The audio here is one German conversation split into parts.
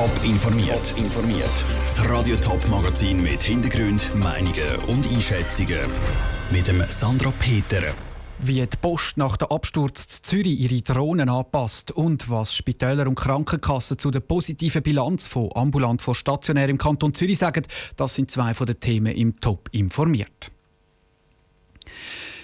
Top informiert. informiert. Das Radio Top Magazin mit Hintergrund, Meinungen und Einschätzungen mit dem Sandra Peter. Wie die Post nach dem Absturz zu Zürich ihre Drohnen anpasst und was Spitäler und Krankenkassen zu der positiven Bilanz von ambulant vor stationär im Kanton Zürich sagen, das sind zwei von den Themen im Top informiert.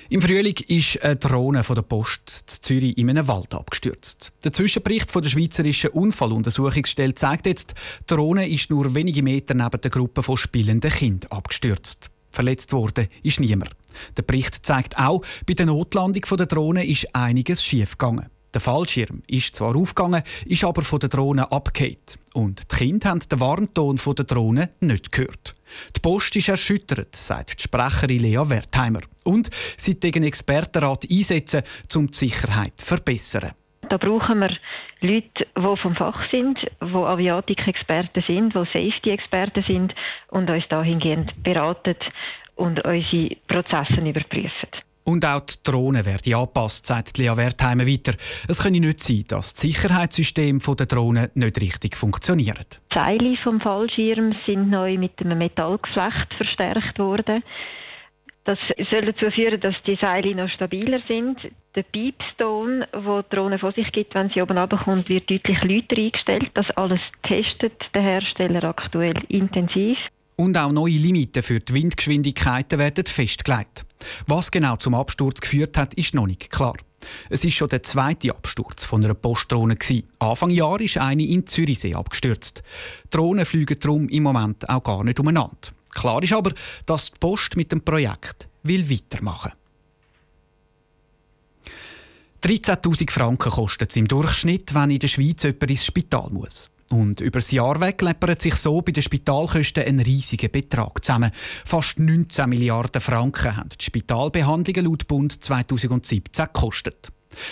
Im Frühling ist eine Drohne von der Post zu Zürich in einem Wald abgestürzt. Der Zwischenbericht von der Schweizerischen Unfalluntersuchungsstelle zeigt jetzt, die Drohne ist nur wenige Meter neben der Gruppe von spielenden Kindern abgestürzt. Verletzt worden ist niemand. Der Bericht zeigt auch, bei der Notlandung der Drohne ist einiges schiefgegangen. Der Fallschirm ist zwar aufgegangen, ist aber von der Drohne abgekehrt. Und die Kinder haben den Warnton der Drohne nicht gehört. Die Post ist erschüttert, sagt die Sprecherin Lea Wertheimer. Und sie den Expertenrat einsetzen, um die Sicherheit zu verbessern. Da brauchen wir Leute, die vom Fach sind, die Aviatik-Experten sind, die Safety-Experten sind und uns dahingehend beraten und unsere Prozesse überprüfen. Und auch die Drohnen werden angepasst, sagt Lea Wertheimer weiter. Es könne nicht sein, dass das Sicherheitssystem der Drohnen nicht richtig funktioniert. Die Seile vom Fallschirm sind neu mit einem Metallgeflecht verstärkt worden. Das soll dazu führen, dass die Seile noch stabiler sind. Der Piepston, wo die Drohne vor sich gibt, wenn sie oben runterkommt, wird deutlich lauter eingestellt. Das alles testet der Hersteller aktuell intensiv. Und auch neue Limiten für die Windgeschwindigkeiten werden festgelegt. Was genau zum Absturz geführt hat, ist noch nicht klar. Es ist schon der zweite Absturz von einer Postdrohne. Anfang Jahr ist eine in Zürichsee abgestürzt. Drohnen fliegen darum im Moment auch gar nicht umeinander. Klar ist aber, dass die Post mit dem Projekt will weitermachen will. 13.000 Franken kostet es im Durchschnitt, wenn in der Schweiz jemand ins Spital muss. Und über das Jahr weg läppert sich so bei den Spitalkosten ein riesiger Betrag zusammen. Fast 19 Milliarden Franken haben die Spitalbehandlungen laut Bund 2017 gekostet.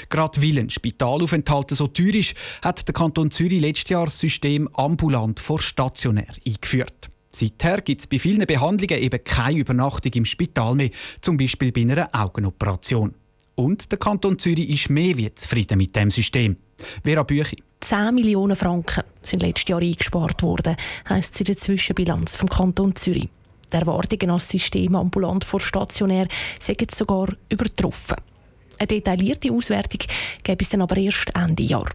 Gerade weil ein Spitalaufenthalt so teuer ist, hat der Kanton Zürich letztes Jahr das System ambulant vor stationär eingeführt. Seither gibt es bei vielen Behandlungen eben keine Übernachtung im Spital mehr, zum Beispiel bei einer Augenoperation. Und der Kanton Zürich ist mehr wie zufrieden mit dem System. Vera Büchi. 10 Millionen Franken sind letztes Jahr eingespart worden, heisst es in der Zwischenbilanz vom Kanton Zürich. Die Erwartungen als System ambulant vor stationär sind sogar übertroffen. Eine detaillierte Auswertung gibt es dann aber erst Ende Jahr.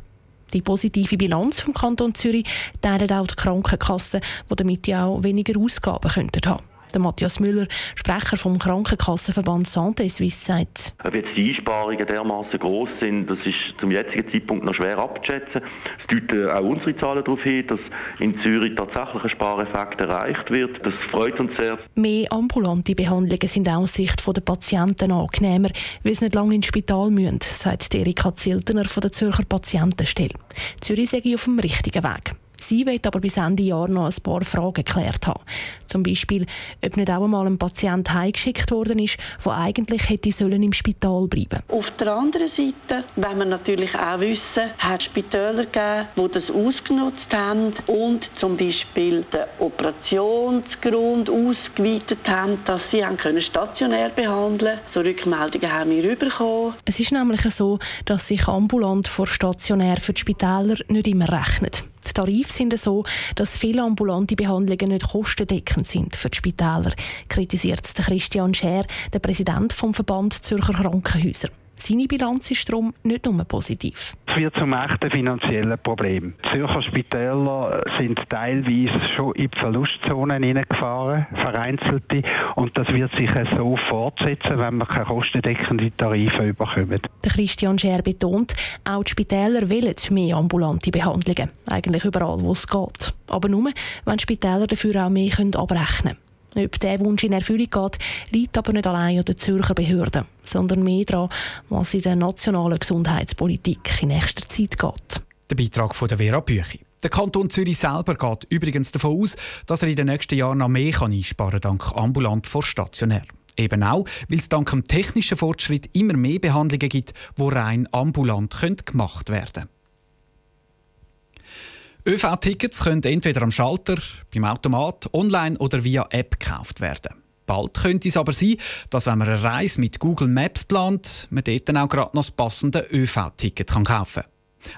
Die positive Bilanz vom Kanton Zürich teilen auch die Krankenkassen, die damit ja auch weniger Ausgaben könnten haben. Der Matthias Müller, Sprecher vom Krankenkassenverband Santé Suisse, sagt. Ob jetzt die Einsparungen dermaßen groß sind, das ist zum jetzigen Zeitpunkt noch schwer abzuschätzen. Es deuten auch unsere Zahlen darauf hin, dass in Zürich tatsächlich ein Spareffekt erreicht wird. Das freut uns sehr. Mehr ambulante Behandlungen sind aus Sicht der Patienten angenehmer, weil sie nicht lange ins Spital müssen, sagt Erika Ziltener von der Zürcher Patientenstelle. Zürich sei auf dem richtigen Weg. Sie will aber bis Ende Jahr noch ein paar Fragen geklärt haben. Zum Beispiel, ob nicht auch einmal ein Patient heimgeschickt worden ist, der eigentlich hätte sollen im Spital bleiben Auf der anderen Seite wenn wir natürlich auch wissen, hat es Spitäler gegeben, die das ausgenutzt haben und zum Beispiel den Operationsgrund ausgeweitet haben, dass sie haben können stationär behandeln So Rückmeldungen haben wir bekommen. Es ist nämlich so, dass sich ambulant vor stationär für die Spitäler nicht immer rechnet. Die Tarife sind so, dass viele ambulante Behandlungen nicht kostendeckend sind für die Spitäler, kritisiert Christian Scher, der Präsident vom Verband Zürcher Krankenhäuser. Seine Bilanz ist darum nicht nur positiv. Es wird zum echten finanziellen Problem. Die Zürcher Spitäler sind teilweise schon in die Verlustzonen hineingefahren, vereinzelte, und das wird sich so fortsetzen, wenn wir keine kostendeckenden Tarife bekommen. Der Christian Scher betont, auch die Spitäler wollen mehr ambulante Behandlungen, eigentlich überall, wo es geht. Aber nur, wenn Spitäler dafür auch mehr abrechnen können. Ob dieser Wunsch in Erfüllung geht, liegt aber nicht allein an den Zürcher Behörden, sondern mehr daran, was in der nationalen Gesundheitspolitik in nächster Zeit geht. Der Beitrag von der Vera Büchi. Der Kanton Zürich selber geht übrigens davon aus, dass er in den nächsten Jahren noch mehr einsparen kann, dank ambulant vor stationär. Eben auch, weil es dank dem technischen Fortschritt immer mehr Behandlungen gibt, die rein ambulant gemacht werden können. ÖV-Tickets können entweder am Schalter, beim Automat, online oder via App gekauft werden. Bald könnte es aber sein, dass wenn man eine Reise mit Google Maps plant, man dort dann auch gerade noch das passende ÖV-Ticket kaufen kann.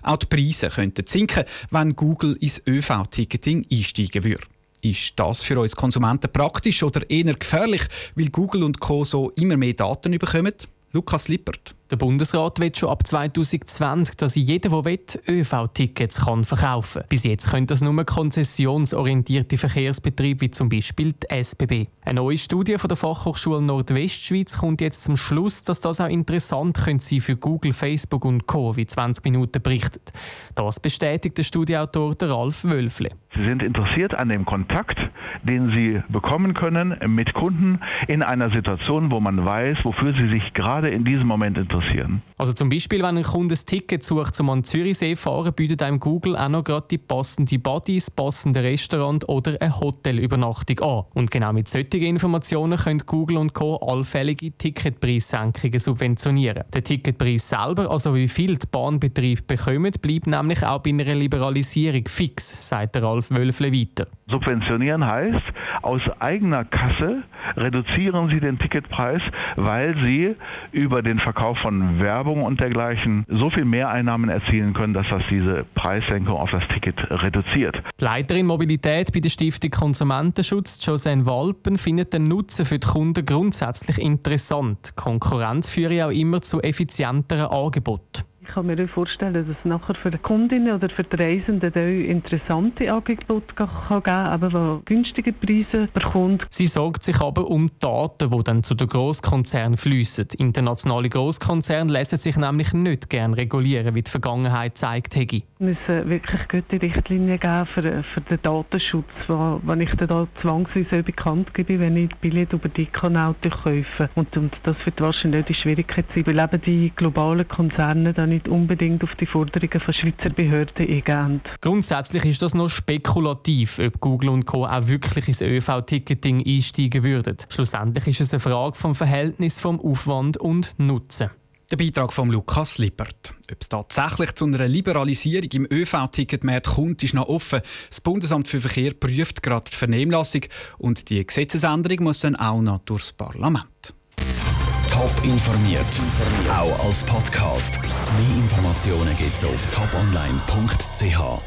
Auch die Preise könnten sinken, wenn Google ins ÖV-Ticketing einsteigen würde. Ist das für uns Konsumenten praktisch oder eher gefährlich, weil Google und Co. so immer mehr Daten bekommen? Lukas Lippert. Der Bundesrat will schon ab 2020, dass jeder, der will, ÖV-Tickets verkaufen kann. Bis jetzt können das nur konzessionsorientierte Verkehrsbetriebe wie zum Beispiel die SBB. Eine neue Studie von der Fachhochschule Nordwestschweiz kommt jetzt zum Schluss, dass das auch interessant könnte sein für Google, Facebook und Co., wie 20 Minuten berichtet. Das bestätigt der Studieautor Ralf Wölfle. Sie sind interessiert an dem Kontakt, den Sie bekommen können mit Kunden in einer Situation, wo man weiß, wofür Sie sich gerade in diesem Moment interessieren interessieren. Also zum Beispiel, wenn ein Kunde ein Ticket sucht, um an Zürichsee fahren, bietet einem Google auch noch gerade die passende Bodies, passende Restaurant oder eine Hotelübernachtung an. Und genau mit solchen Informationen können Google und Co. allfällige Ticketpreissenkungen subventionieren. Der Ticketpreis selber, also wie viel die Bahnbetriebe bekommen, bleibt nämlich auch bei einer Liberalisierung fix, sagt Ralf Wölfle weiter. Subventionieren heißt, aus eigener Kasse reduzieren Sie den Ticketpreis, weil Sie über den Verkauf von Werbung und dergleichen so viel Mehreinnahmen erzielen können, dass das diese Preissenkung auf das Ticket reduziert. Die Leiterin Mobilität bei der Stiftung Konsumentenschutz, Josenne Walpen, findet den Nutzen für die Kunden grundsätzlich interessant. Konkurrenz führe auch immer zu effizienteren Angeboten. Ich kann mir vorstellen, dass es nachher für die Kundinnen oder für die Reisenden interessante Angebote geben kann, aber wo günstige Preise bekommt. Sie sorgt sich aber um Daten, die dann zu den Grosskonzernen fließen. Internationale Grosskonzerne lassen sich nämlich nicht gerne regulieren, wie die Vergangenheit zeigt hätte. Es müssen wirklich gute Richtlinien geben für, für den Datenschutz, wo, wenn ich da zwangsweise bekannt gebe, wenn ich Billett über die Kanäle kaufe. Und, und das wird wahrscheinlich die Schwierigkeit sein, weil eben die globalen Konzerne dann nicht unbedingt auf die Forderungen von Schweizer Behörden eingehen. Grundsätzlich ist das noch spekulativ, ob Google und Co. auch wirklich ins ÖV-Ticketing einsteigen würden. Schlussendlich ist es eine Frage vom Verhältnis vom Aufwand und Nutzen. Der Beitrag von Lukas Lippert. Ob es tatsächlich zu einer Liberalisierung im ÖV-Ticketmarkt kommt, ist noch offen. Das Bundesamt für Verkehr prüft gerade die Vernehmlassung und die Gesetzesänderung muss dann auch noch durchs Parlament. Top informiert, auch als Podcast. Mehr Informationen gibt es auf toponline.ch.